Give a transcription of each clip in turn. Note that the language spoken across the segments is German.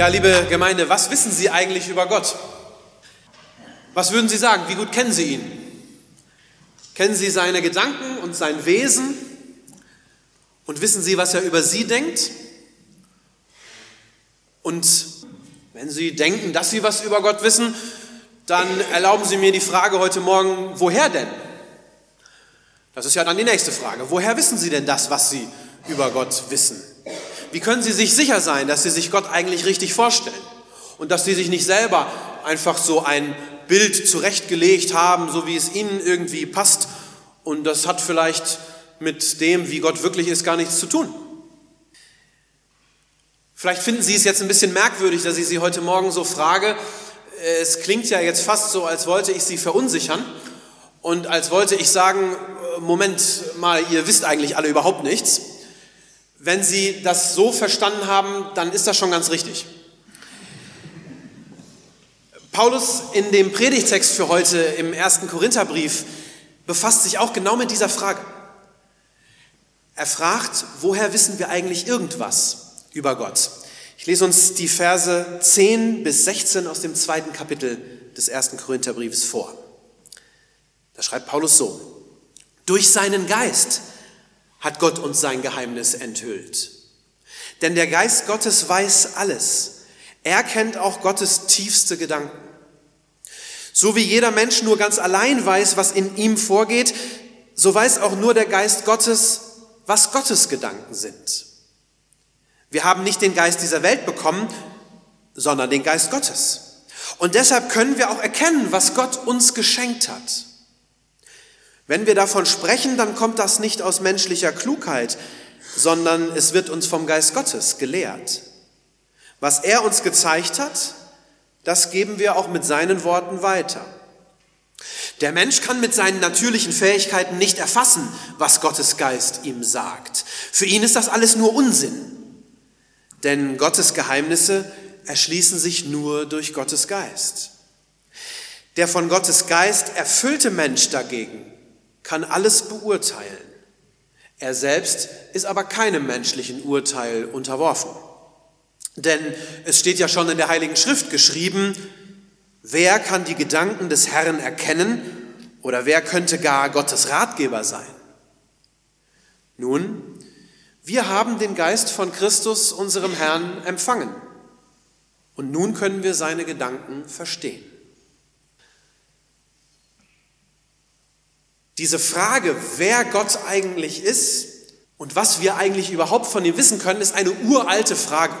Ja, liebe Gemeinde, was wissen Sie eigentlich über Gott? Was würden Sie sagen? Wie gut kennen Sie ihn? Kennen Sie seine Gedanken und sein Wesen? Und wissen Sie, was er über Sie denkt? Und wenn Sie denken, dass Sie was über Gott wissen, dann erlauben Sie mir die Frage heute Morgen, woher denn? Das ist ja dann die nächste Frage. Woher wissen Sie denn das, was Sie über Gott wissen? Wie können Sie sich sicher sein, dass Sie sich Gott eigentlich richtig vorstellen und dass Sie sich nicht selber einfach so ein Bild zurechtgelegt haben, so wie es Ihnen irgendwie passt und das hat vielleicht mit dem, wie Gott wirklich ist, gar nichts zu tun? Vielleicht finden Sie es jetzt ein bisschen merkwürdig, dass ich Sie heute Morgen so frage. Es klingt ja jetzt fast so, als wollte ich Sie verunsichern und als wollte ich sagen, Moment mal, ihr wisst eigentlich alle überhaupt nichts. Wenn Sie das so verstanden haben, dann ist das schon ganz richtig. Paulus in dem Predigtext für heute im ersten Korintherbrief befasst sich auch genau mit dieser Frage. Er fragt, woher wissen wir eigentlich irgendwas über Gott? Ich lese uns die Verse 10 bis 16 aus dem zweiten Kapitel des ersten Korintherbriefs vor. Da schreibt Paulus so, durch seinen Geist hat Gott uns sein Geheimnis enthüllt. Denn der Geist Gottes weiß alles. Er kennt auch Gottes tiefste Gedanken. So wie jeder Mensch nur ganz allein weiß, was in ihm vorgeht, so weiß auch nur der Geist Gottes, was Gottes Gedanken sind. Wir haben nicht den Geist dieser Welt bekommen, sondern den Geist Gottes. Und deshalb können wir auch erkennen, was Gott uns geschenkt hat. Wenn wir davon sprechen, dann kommt das nicht aus menschlicher Klugheit, sondern es wird uns vom Geist Gottes gelehrt. Was er uns gezeigt hat, das geben wir auch mit seinen Worten weiter. Der Mensch kann mit seinen natürlichen Fähigkeiten nicht erfassen, was Gottes Geist ihm sagt. Für ihn ist das alles nur Unsinn. Denn Gottes Geheimnisse erschließen sich nur durch Gottes Geist. Der von Gottes Geist erfüllte Mensch dagegen kann alles beurteilen. Er selbst ist aber keinem menschlichen Urteil unterworfen. Denn es steht ja schon in der Heiligen Schrift geschrieben, wer kann die Gedanken des Herrn erkennen oder wer könnte gar Gottes Ratgeber sein? Nun, wir haben den Geist von Christus, unserem Herrn, empfangen. Und nun können wir seine Gedanken verstehen. Diese Frage, wer Gott eigentlich ist und was wir eigentlich überhaupt von ihm wissen können, ist eine uralte Frage.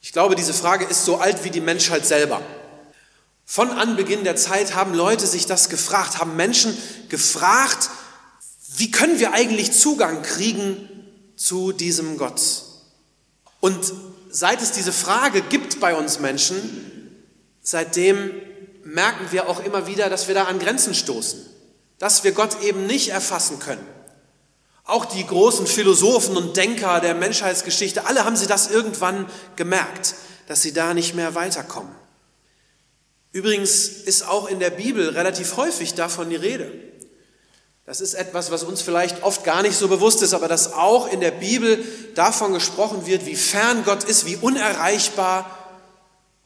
Ich glaube, diese Frage ist so alt wie die Menschheit selber. Von Anbeginn der Zeit haben Leute sich das gefragt, haben Menschen gefragt, wie können wir eigentlich Zugang kriegen zu diesem Gott? Und seit es diese Frage gibt bei uns Menschen, seitdem merken wir auch immer wieder, dass wir da an Grenzen stoßen dass wir Gott eben nicht erfassen können. Auch die großen Philosophen und Denker der Menschheitsgeschichte, alle haben sie das irgendwann gemerkt, dass sie da nicht mehr weiterkommen. Übrigens ist auch in der Bibel relativ häufig davon die Rede. Das ist etwas, was uns vielleicht oft gar nicht so bewusst ist, aber dass auch in der Bibel davon gesprochen wird, wie fern Gott ist, wie unerreichbar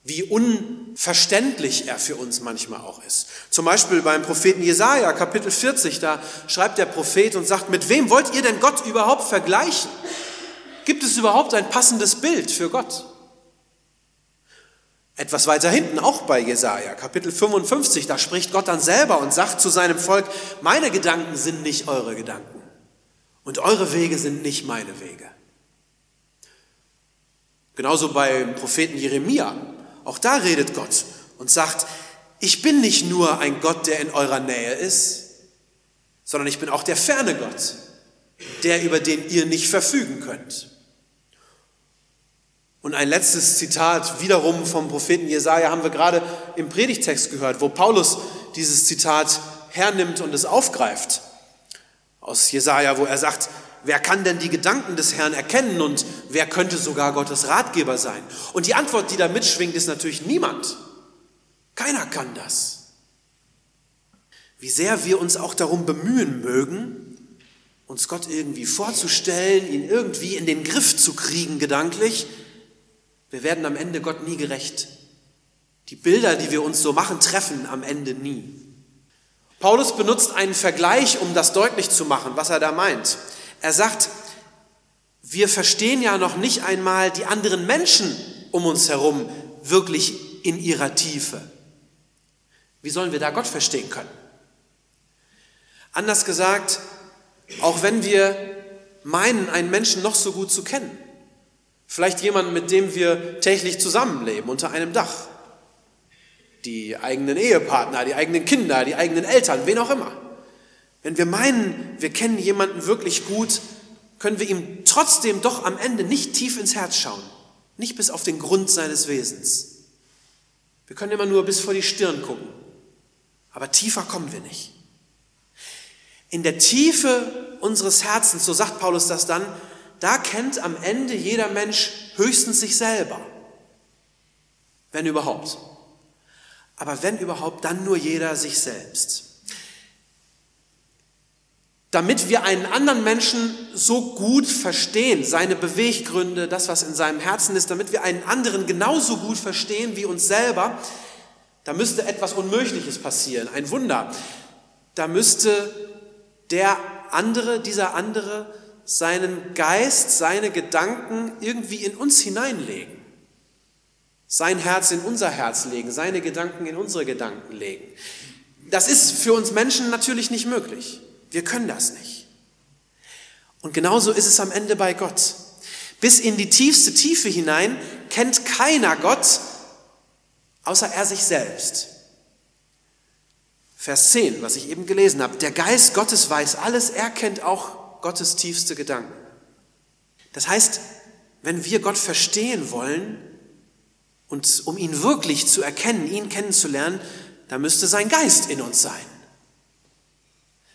wie unverständlich er für uns manchmal auch ist. Zum Beispiel beim Propheten Jesaja, Kapitel 40, da schreibt der Prophet und sagt: Mit wem wollt ihr denn Gott überhaupt vergleichen? Gibt es überhaupt ein passendes Bild für Gott? Etwas weiter hinten, auch bei Jesaja, Kapitel 55, da spricht Gott dann selber und sagt zu seinem Volk: Meine Gedanken sind nicht eure Gedanken und eure Wege sind nicht meine Wege. Genauso beim Propheten Jeremia, auch da redet Gott und sagt, ich bin nicht nur ein Gott, der in eurer Nähe ist, sondern ich bin auch der ferne Gott, der über den ihr nicht verfügen könnt. Und ein letztes Zitat wiederum vom Propheten Jesaja haben wir gerade im Predigtext gehört, wo Paulus dieses Zitat hernimmt und es aufgreift. Aus Jesaja, wo er sagt, wer kann denn die Gedanken des Herrn erkennen und wer könnte sogar Gottes Ratgeber sein? Und die Antwort, die da mitschwingt, ist natürlich niemand. Keiner kann das. Wie sehr wir uns auch darum bemühen mögen, uns Gott irgendwie vorzustellen, ihn irgendwie in den Griff zu kriegen gedanklich, wir werden am Ende Gott nie gerecht. Die Bilder, die wir uns so machen, treffen am Ende nie. Paulus benutzt einen Vergleich, um das deutlich zu machen, was er da meint. Er sagt, wir verstehen ja noch nicht einmal die anderen Menschen um uns herum wirklich in ihrer Tiefe. Wie sollen wir da Gott verstehen können? Anders gesagt, auch wenn wir meinen, einen Menschen noch so gut zu kennen, vielleicht jemanden, mit dem wir täglich zusammenleben unter einem Dach, die eigenen Ehepartner, die eigenen Kinder, die eigenen Eltern, wen auch immer. Wenn wir meinen, wir kennen jemanden wirklich gut, können wir ihm trotzdem doch am Ende nicht tief ins Herz schauen, nicht bis auf den Grund seines Wesens. Wir können immer nur bis vor die Stirn gucken, aber tiefer kommen wir nicht. In der Tiefe unseres Herzens, so sagt Paulus das dann, da kennt am Ende jeder Mensch höchstens sich selber, wenn überhaupt. Aber wenn überhaupt, dann nur jeder sich selbst. Damit wir einen anderen Menschen so gut verstehen, seine Beweggründe, das, was in seinem Herzen ist, damit wir einen anderen genauso gut verstehen wie uns selber, da müsste etwas Unmögliches passieren, ein Wunder. Da müsste der andere, dieser andere, seinen Geist, seine Gedanken irgendwie in uns hineinlegen sein Herz in unser Herz legen, seine Gedanken in unsere Gedanken legen. Das ist für uns Menschen natürlich nicht möglich. Wir können das nicht. Und genauso ist es am Ende bei Gott. Bis in die tiefste Tiefe hinein kennt keiner Gott, außer er sich selbst. Vers 10, was ich eben gelesen habe. Der Geist Gottes weiß alles, er kennt auch Gottes tiefste Gedanken. Das heißt, wenn wir Gott verstehen wollen, und um ihn wirklich zu erkennen, ihn kennenzulernen, da müsste sein Geist in uns sein.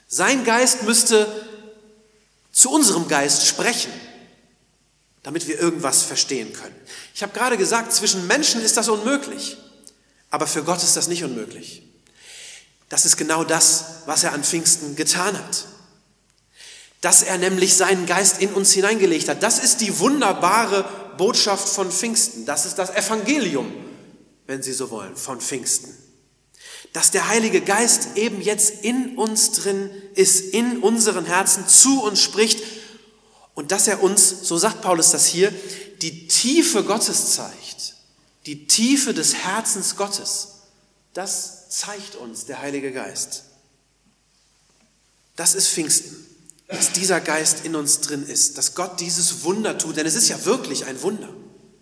Sein Geist müsste zu unserem Geist sprechen, damit wir irgendwas verstehen können. Ich habe gerade gesagt, zwischen Menschen ist das unmöglich, aber für Gott ist das nicht unmöglich. Das ist genau das, was er an Pfingsten getan hat. Dass er nämlich seinen Geist in uns hineingelegt hat. Das ist die wunderbare Botschaft von Pfingsten. Das ist das Evangelium, wenn Sie so wollen, von Pfingsten. Dass der Heilige Geist eben jetzt in uns drin ist, in unseren Herzen zu uns spricht und dass er uns, so sagt Paulus das hier, die Tiefe Gottes zeigt, die Tiefe des Herzens Gottes. Das zeigt uns der Heilige Geist. Das ist Pfingsten dass dieser Geist in uns drin ist, dass Gott dieses Wunder tut, denn es ist ja wirklich ein Wunder,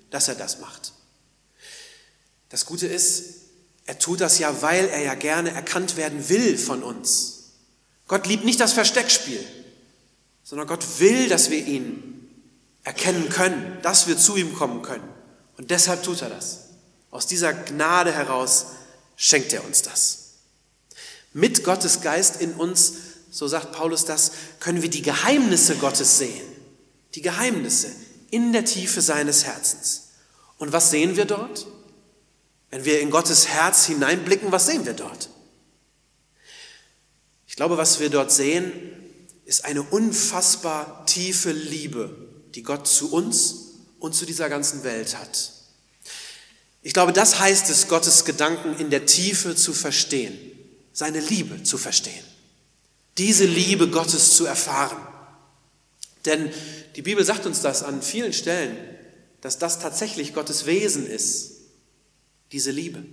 dass er das macht. Das Gute ist, er tut das ja, weil er ja gerne erkannt werden will von uns. Gott liebt nicht das Versteckspiel, sondern Gott will, dass wir ihn erkennen können, dass wir zu ihm kommen können. Und deshalb tut er das. Aus dieser Gnade heraus schenkt er uns das. Mit Gottes Geist in uns so sagt Paulus das, können wir die Geheimnisse Gottes sehen. Die Geheimnisse in der Tiefe seines Herzens. Und was sehen wir dort? Wenn wir in Gottes Herz hineinblicken, was sehen wir dort? Ich glaube, was wir dort sehen, ist eine unfassbar tiefe Liebe, die Gott zu uns und zu dieser ganzen Welt hat. Ich glaube, das heißt es, Gottes Gedanken in der Tiefe zu verstehen, seine Liebe zu verstehen diese Liebe Gottes zu erfahren. Denn die Bibel sagt uns das an vielen Stellen, dass das tatsächlich Gottes Wesen ist, diese Liebe.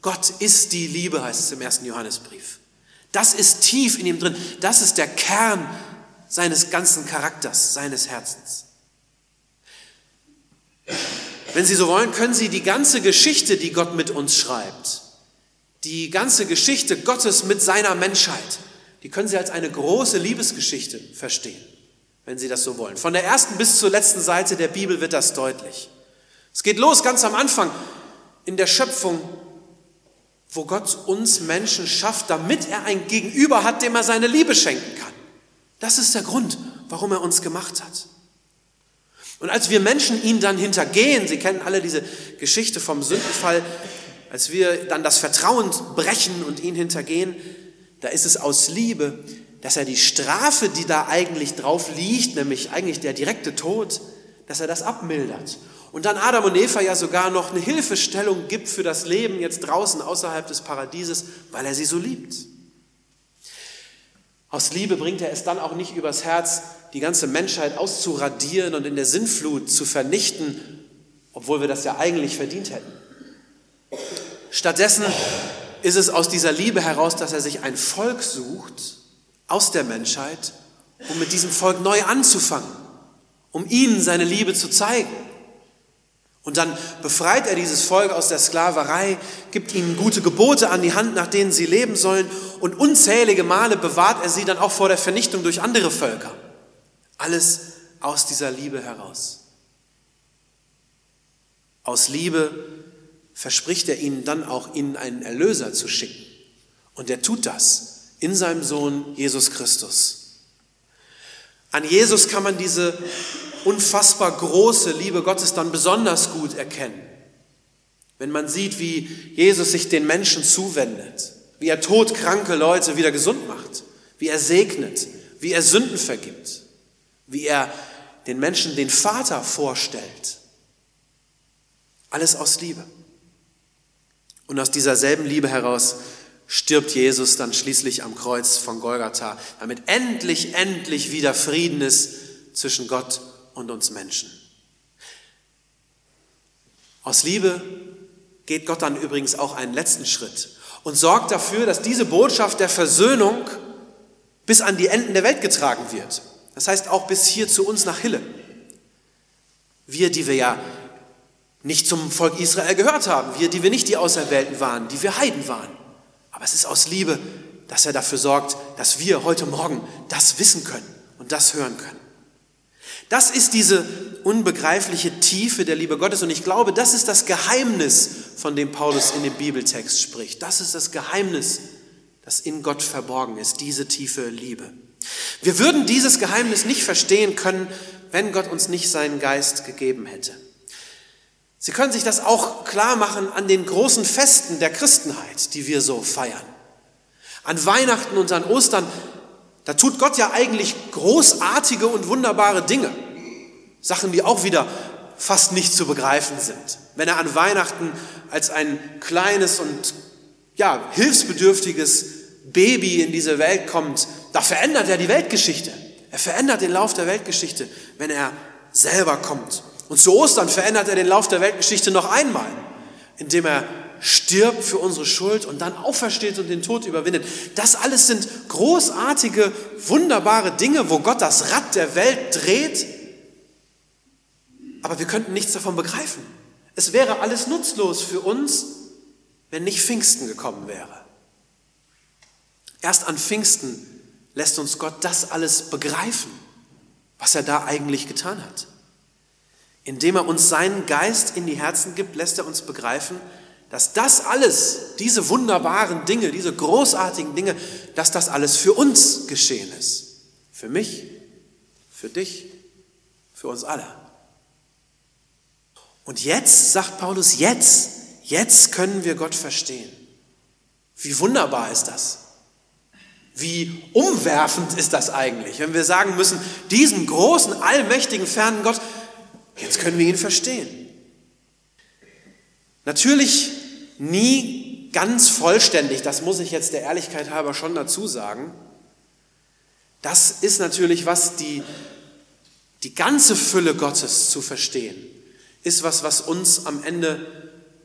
Gott ist die Liebe, heißt es im ersten Johannesbrief. Das ist tief in ihm drin. Das ist der Kern seines ganzen Charakters, seines Herzens. Wenn Sie so wollen, können Sie die ganze Geschichte, die Gott mit uns schreibt, die ganze Geschichte Gottes mit seiner Menschheit, die können Sie als eine große Liebesgeschichte verstehen, wenn Sie das so wollen. Von der ersten bis zur letzten Seite der Bibel wird das deutlich. Es geht los ganz am Anfang in der Schöpfung, wo Gott uns Menschen schafft, damit er ein Gegenüber hat, dem er seine Liebe schenken kann. Das ist der Grund, warum er uns gemacht hat. Und als wir Menschen ihn dann hintergehen, Sie kennen alle diese Geschichte vom Sündenfall, als wir dann das Vertrauen brechen und ihn hintergehen, da ist es aus Liebe, dass er die Strafe, die da eigentlich drauf liegt, nämlich eigentlich der direkte Tod, dass er das abmildert. Und dann Adam und Eva ja sogar noch eine Hilfestellung gibt für das Leben jetzt draußen außerhalb des Paradieses, weil er sie so liebt. Aus Liebe bringt er es dann auch nicht übers Herz, die ganze Menschheit auszuradieren und in der Sinnflut zu vernichten, obwohl wir das ja eigentlich verdient hätten. Stattdessen ist es aus dieser Liebe heraus, dass er sich ein Volk sucht aus der Menschheit, um mit diesem Volk neu anzufangen, um ihnen seine Liebe zu zeigen. Und dann befreit er dieses Volk aus der Sklaverei, gibt ihnen gute Gebote an die Hand, nach denen sie leben sollen, und unzählige Male bewahrt er sie dann auch vor der Vernichtung durch andere Völker. Alles aus dieser Liebe heraus. Aus Liebe verspricht er ihnen dann auch, ihnen einen Erlöser zu schicken. Und er tut das in seinem Sohn Jesus Christus. An Jesus kann man diese unfassbar große Liebe Gottes dann besonders gut erkennen. Wenn man sieht, wie Jesus sich den Menschen zuwendet, wie er todkranke Leute wieder gesund macht, wie er segnet, wie er Sünden vergibt, wie er den Menschen den Vater vorstellt. Alles aus Liebe. Und aus dieser selben Liebe heraus stirbt Jesus dann schließlich am Kreuz von Golgatha, damit endlich, endlich wieder Frieden ist zwischen Gott und uns Menschen. Aus Liebe geht Gott dann übrigens auch einen letzten Schritt und sorgt dafür, dass diese Botschaft der Versöhnung bis an die Enden der Welt getragen wird. Das heißt auch bis hier zu uns nach Hille. Wir, die wir ja nicht zum Volk Israel gehört haben, wir, die wir nicht die Auserwählten waren, die wir Heiden waren. Aber es ist aus Liebe, dass er dafür sorgt, dass wir heute Morgen das wissen können und das hören können. Das ist diese unbegreifliche Tiefe der Liebe Gottes und ich glaube, das ist das Geheimnis, von dem Paulus in dem Bibeltext spricht. Das ist das Geheimnis, das in Gott verborgen ist, diese tiefe Liebe. Wir würden dieses Geheimnis nicht verstehen können, wenn Gott uns nicht seinen Geist gegeben hätte. Sie können sich das auch klar machen an den großen Festen der Christenheit, die wir so feiern. An Weihnachten und an Ostern, da tut Gott ja eigentlich großartige und wunderbare Dinge. Sachen, die auch wieder fast nicht zu begreifen sind. Wenn er an Weihnachten als ein kleines und ja, hilfsbedürftiges Baby in diese Welt kommt, da verändert er die Weltgeschichte. Er verändert den Lauf der Weltgeschichte, wenn er selber kommt und zu Ostern verändert er den Lauf der Weltgeschichte noch einmal, indem er stirbt für unsere Schuld und dann aufersteht und den Tod überwindet. Das alles sind großartige, wunderbare Dinge, wo Gott das Rad der Welt dreht, aber wir könnten nichts davon begreifen. Es wäre alles nutzlos für uns, wenn nicht Pfingsten gekommen wäre. Erst an Pfingsten lässt uns Gott das alles begreifen, was er da eigentlich getan hat. Indem er uns seinen Geist in die Herzen gibt, lässt er uns begreifen, dass das alles, diese wunderbaren Dinge, diese großartigen Dinge, dass das alles für uns geschehen ist. Für mich, für dich, für uns alle. Und jetzt, sagt Paulus, jetzt, jetzt können wir Gott verstehen. Wie wunderbar ist das? Wie umwerfend ist das eigentlich, wenn wir sagen müssen, diesen großen, allmächtigen, fernen Gott, Jetzt können wir ihn verstehen. Natürlich nie ganz vollständig, das muss ich jetzt der Ehrlichkeit halber schon dazu sagen. Das ist natürlich, was die, die ganze Fülle Gottes zu verstehen, ist was, was uns am Ende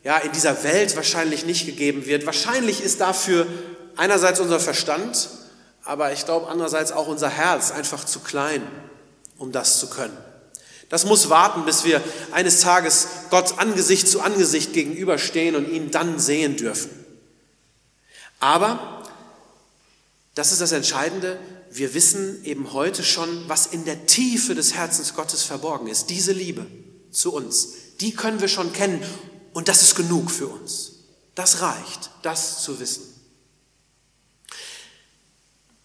ja, in dieser Welt wahrscheinlich nicht gegeben wird. Wahrscheinlich ist dafür einerseits unser Verstand, aber ich glaube andererseits auch unser Herz einfach zu klein, um das zu können. Das muss warten, bis wir eines Tages Gott Angesicht zu Angesicht gegenüberstehen und ihn dann sehen dürfen. Aber, das ist das Entscheidende, wir wissen eben heute schon, was in der Tiefe des Herzens Gottes verborgen ist. Diese Liebe zu uns, die können wir schon kennen und das ist genug für uns. Das reicht, das zu wissen.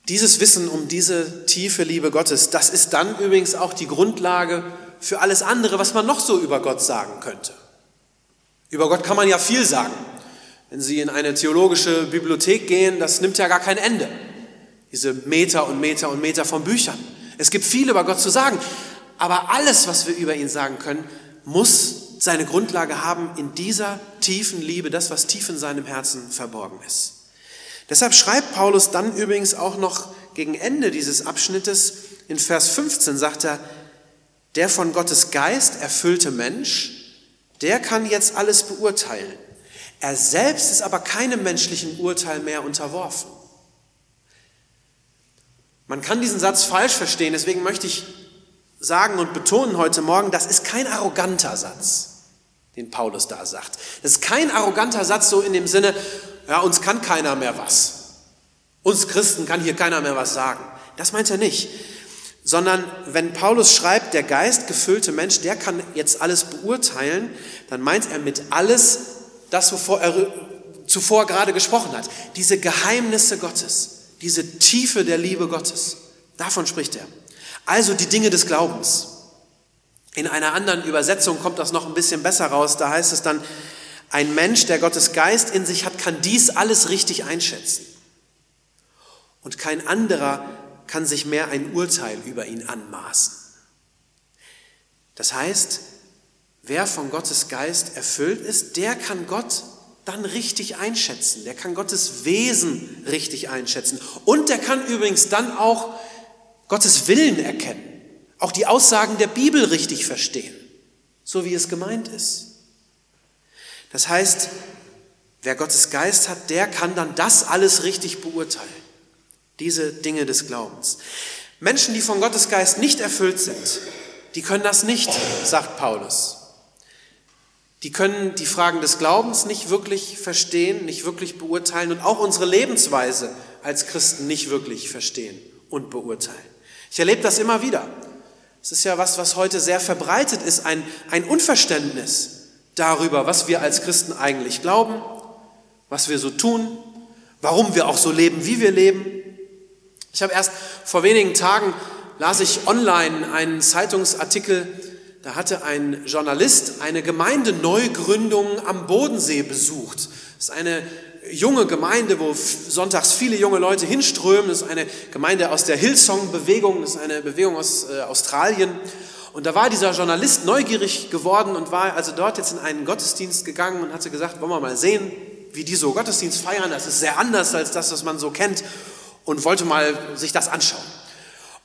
Dieses Wissen um diese tiefe Liebe Gottes, das ist dann übrigens auch die Grundlage für alles andere, was man noch so über Gott sagen könnte. Über Gott kann man ja viel sagen. Wenn Sie in eine theologische Bibliothek gehen, das nimmt ja gar kein Ende. Diese Meter und Meter und Meter von Büchern. Es gibt viel über Gott zu sagen, aber alles, was wir über ihn sagen können, muss seine Grundlage haben in dieser tiefen Liebe, das, was tief in seinem Herzen verborgen ist. Deshalb schreibt Paulus dann übrigens auch noch gegen Ende dieses Abschnittes in Vers 15 sagt er, der von Gottes Geist erfüllte Mensch, der kann jetzt alles beurteilen. Er selbst ist aber keinem menschlichen Urteil mehr unterworfen. Man kann diesen Satz falsch verstehen, deswegen möchte ich sagen und betonen heute Morgen, das ist kein arroganter Satz, den Paulus da sagt. Das ist kein arroganter Satz so in dem Sinne, ja, uns kann keiner mehr was. Uns Christen kann hier keiner mehr was sagen. Das meint er nicht. Sondern wenn Paulus schreibt, der geistgefüllte Mensch, der kann jetzt alles beurteilen, dann meint er mit alles das, wovor er zuvor gerade gesprochen hat. Diese Geheimnisse Gottes, diese Tiefe der Liebe Gottes. Davon spricht er. Also die Dinge des Glaubens. In einer anderen Übersetzung kommt das noch ein bisschen besser raus. Da heißt es dann, ein Mensch, der Gottes Geist in sich hat, kann dies alles richtig einschätzen. Und kein anderer kann sich mehr ein Urteil über ihn anmaßen. Das heißt, wer von Gottes Geist erfüllt ist, der kann Gott dann richtig einschätzen. Der kann Gottes Wesen richtig einschätzen. Und der kann übrigens dann auch Gottes Willen erkennen. Auch die Aussagen der Bibel richtig verstehen. So wie es gemeint ist. Das heißt, wer Gottes Geist hat, der kann dann das alles richtig beurteilen. Diese Dinge des Glaubens. Menschen, die von Gottes Geist nicht erfüllt sind, die können das nicht, sagt Paulus. Die können die Fragen des Glaubens nicht wirklich verstehen, nicht wirklich beurteilen und auch unsere Lebensweise als Christen nicht wirklich verstehen und beurteilen. Ich erlebe das immer wieder. Es ist ja was, was heute sehr verbreitet ist, ein, ein Unverständnis darüber, was wir als Christen eigentlich glauben, was wir so tun, warum wir auch so leben, wie wir leben. Ich habe erst vor wenigen Tagen las ich online einen Zeitungsartikel, da hatte ein Journalist eine Gemeindeneugründung am Bodensee besucht. Das ist eine junge Gemeinde, wo sonntags viele junge Leute hinströmen. Das ist eine Gemeinde aus der Hillsong-Bewegung, das ist eine Bewegung aus äh, Australien. Und da war dieser Journalist neugierig geworden und war also dort jetzt in einen Gottesdienst gegangen und hatte gesagt, wollen wir mal sehen, wie die so Gottesdienst feiern. Das ist sehr anders als das, was man so kennt und wollte mal sich das anschauen.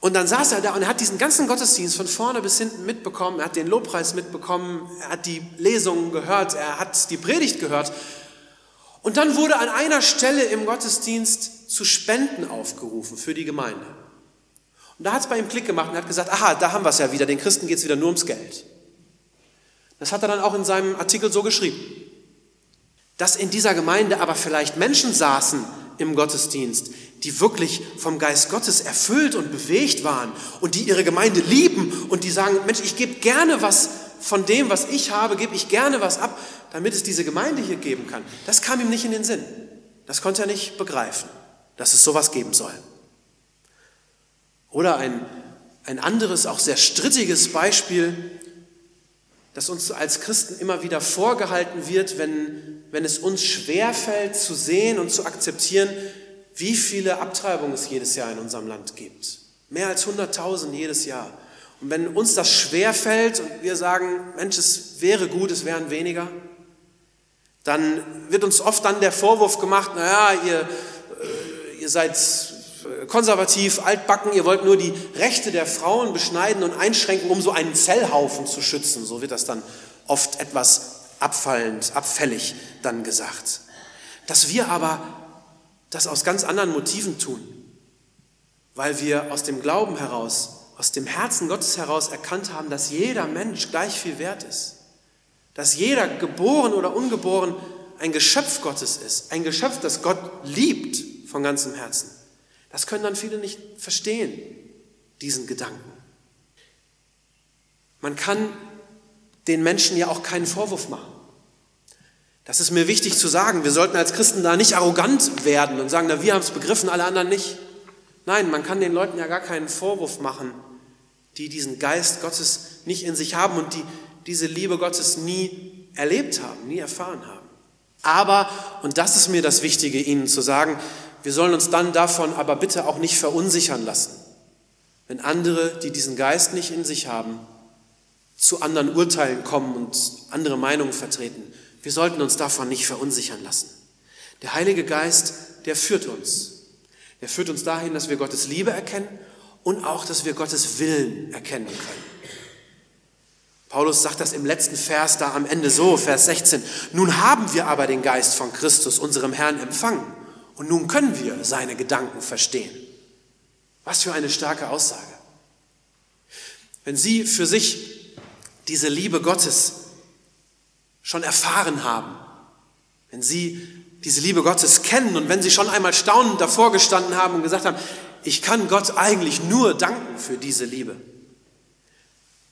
Und dann saß er da und er hat diesen ganzen Gottesdienst von vorne bis hinten mitbekommen. Er hat den Lobpreis mitbekommen, er hat die Lesungen gehört, er hat die Predigt gehört. Und dann wurde an einer Stelle im Gottesdienst zu Spenden aufgerufen für die Gemeinde. Und da hat es bei ihm Klick gemacht und er hat gesagt, aha, da haben wir es ja wieder, den Christen geht es wieder nur ums Geld. Das hat er dann auch in seinem Artikel so geschrieben. Dass in dieser Gemeinde aber vielleicht Menschen saßen im Gottesdienst, die wirklich vom Geist Gottes erfüllt und bewegt waren und die ihre Gemeinde lieben und die sagen, Mensch, ich gebe gerne was von dem, was ich habe, gebe ich gerne was ab, damit es diese Gemeinde hier geben kann. Das kam ihm nicht in den Sinn. Das konnte er nicht begreifen, dass es sowas geben soll. Oder ein, ein anderes, auch sehr strittiges Beispiel, das uns als Christen immer wieder vorgehalten wird, wenn, wenn es uns schwerfällt zu sehen und zu akzeptieren, wie viele Abtreibungen es jedes Jahr in unserem Land gibt. Mehr als 100.000 jedes Jahr. Und wenn uns das schwerfällt und wir sagen, Mensch, es wäre gut, es wären weniger, dann wird uns oft dann der Vorwurf gemacht, naja, ihr, äh, ihr seid konservativ, altbacken, ihr wollt nur die Rechte der Frauen beschneiden und einschränken, um so einen Zellhaufen zu schützen. So wird das dann oft etwas abfallend, abfällig dann gesagt. Dass wir aber das aus ganz anderen Motiven tun, weil wir aus dem Glauben heraus, aus dem Herzen Gottes heraus erkannt haben, dass jeder Mensch gleich viel wert ist, dass jeder geboren oder ungeboren ein Geschöpf Gottes ist, ein Geschöpf, das Gott liebt von ganzem Herzen. Das können dann viele nicht verstehen, diesen Gedanken. Man kann den Menschen ja auch keinen Vorwurf machen. Das ist mir wichtig zu sagen. Wir sollten als Christen da nicht arrogant werden und sagen, na, wir haben es begriffen, alle anderen nicht. Nein, man kann den Leuten ja gar keinen Vorwurf machen, die diesen Geist Gottes nicht in sich haben und die diese Liebe Gottes nie erlebt haben, nie erfahren haben. Aber, und das ist mir das Wichtige, Ihnen zu sagen, wir sollen uns dann davon aber bitte auch nicht verunsichern lassen, wenn andere, die diesen Geist nicht in sich haben, zu anderen Urteilen kommen und andere Meinungen vertreten. Wir sollten uns davon nicht verunsichern lassen. Der Heilige Geist, der führt uns. Der führt uns dahin, dass wir Gottes Liebe erkennen und auch, dass wir Gottes Willen erkennen können. Paulus sagt das im letzten Vers da am Ende so, Vers 16. Nun haben wir aber den Geist von Christus, unserem Herrn, empfangen. Und nun können wir seine Gedanken verstehen. Was für eine starke Aussage. Wenn Sie für sich diese Liebe Gottes schon erfahren haben, wenn Sie diese Liebe Gottes kennen und wenn Sie schon einmal staunend davor gestanden haben und gesagt haben, ich kann Gott eigentlich nur danken für diese Liebe,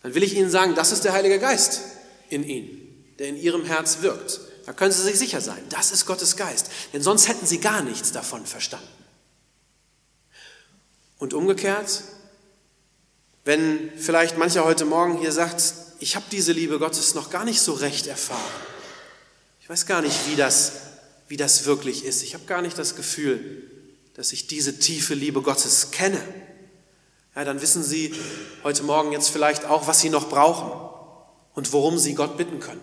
dann will ich Ihnen sagen, das ist der Heilige Geist in Ihnen, der in Ihrem Herz wirkt. Da können Sie sich sicher sein, das ist Gottes Geist, denn sonst hätten Sie gar nichts davon verstanden. Und umgekehrt, wenn vielleicht mancher heute Morgen hier sagt, ich habe diese Liebe Gottes noch gar nicht so recht erfahren. Ich weiß gar nicht, wie das, wie das wirklich ist. Ich habe gar nicht das Gefühl, dass ich diese tiefe Liebe Gottes kenne ja, dann wissen Sie heute Morgen jetzt vielleicht auch, was Sie noch brauchen und worum Sie Gott bitten können.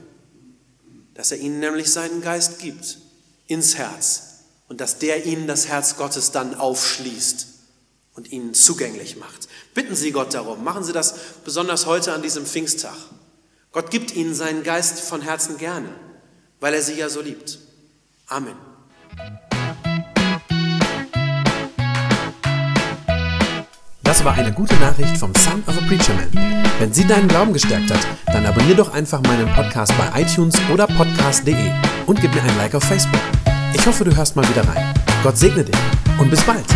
Dass er Ihnen nämlich seinen Geist gibt ins Herz und dass der Ihnen das Herz Gottes dann aufschließt und Ihnen zugänglich macht. Bitten Sie Gott darum. Machen Sie das besonders heute an diesem Pfingsttag. Gott gibt Ihnen seinen Geist von Herzen gerne, weil er Sie ja so liebt. Amen. Das war eine gute Nachricht vom Son of a Preacher Man. Wenn sie deinen Glauben gestärkt hat, dann abonnier doch einfach meinen Podcast bei iTunes oder podcast.de und gib mir ein Like auf Facebook. Ich hoffe, du hörst mal wieder rein. Gott segne dich und bis bald.